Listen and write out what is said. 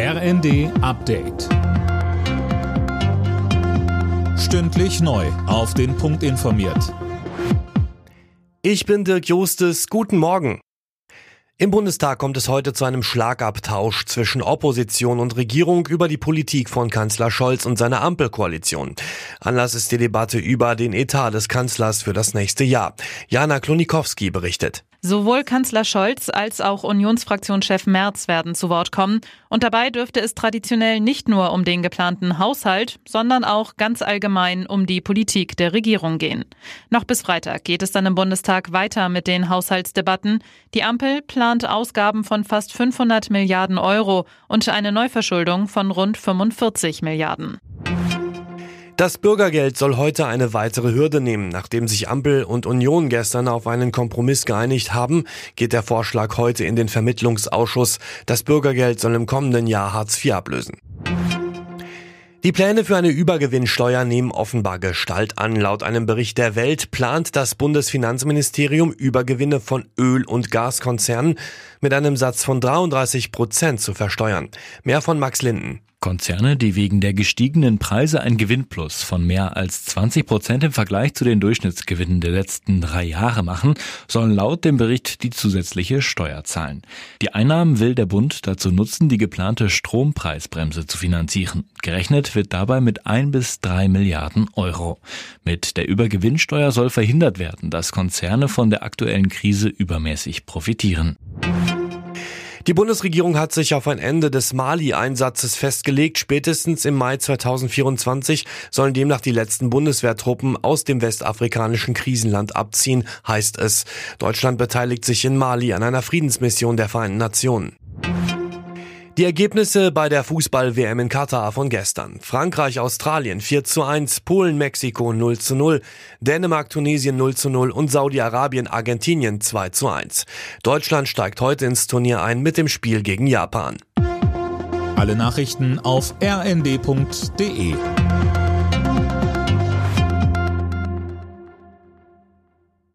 RND Update. Stündlich neu. Auf den Punkt informiert. Ich bin Dirk Jostes. Guten Morgen. Im Bundestag kommt es heute zu einem Schlagabtausch zwischen Opposition und Regierung über die Politik von Kanzler Scholz und seiner Ampelkoalition. Anlass ist die Debatte über den Etat des Kanzlers für das nächste Jahr. Jana Klonikowski berichtet. Sowohl Kanzler Scholz als auch Unionsfraktionschef Merz werden zu Wort kommen. Und dabei dürfte es traditionell nicht nur um den geplanten Haushalt, sondern auch ganz allgemein um die Politik der Regierung gehen. Noch bis Freitag geht es dann im Bundestag weiter mit den Haushaltsdebatten. Die Ampel plant Ausgaben von fast 500 Milliarden Euro und eine Neuverschuldung von rund 45 Milliarden. Das Bürgergeld soll heute eine weitere Hürde nehmen. Nachdem sich Ampel und Union gestern auf einen Kompromiss geeinigt haben, geht der Vorschlag heute in den Vermittlungsausschuss. Das Bürgergeld soll im kommenden Jahr Hartz IV ablösen. Die Pläne für eine Übergewinnsteuer nehmen offenbar Gestalt an. Laut einem Bericht der Welt plant das Bundesfinanzministerium Übergewinne von Öl- und Gaskonzernen mit einem Satz von 33 Prozent zu versteuern. Mehr von Max Linden. Konzerne, die wegen der gestiegenen Preise ein Gewinnplus von mehr als 20 Prozent im Vergleich zu den Durchschnittsgewinnen der letzten drei Jahre machen, sollen laut dem Bericht die zusätzliche Steuer zahlen. Die Einnahmen will der Bund dazu nutzen, die geplante Strompreisbremse zu finanzieren. Gerechnet wird dabei mit ein bis drei Milliarden Euro. Mit der Übergewinnsteuer soll verhindert werden, dass Konzerne von der aktuellen Krise übermäßig profitieren. Die Bundesregierung hat sich auf ein Ende des Mali-Einsatzes festgelegt. Spätestens im Mai 2024 sollen demnach die letzten Bundeswehrtruppen aus dem westafrikanischen Krisenland abziehen, heißt es. Deutschland beteiligt sich in Mali an einer Friedensmission der Vereinten Nationen. Die Ergebnisse bei der Fußball-WM in Katar von gestern. Frankreich, Australien 4 zu 1, Polen, Mexiko 0 zu 0, Dänemark, Tunesien 0 zu 0 und Saudi-Arabien, Argentinien 2 zu 1. Deutschland steigt heute ins Turnier ein mit dem Spiel gegen Japan. Alle Nachrichten auf rnd.de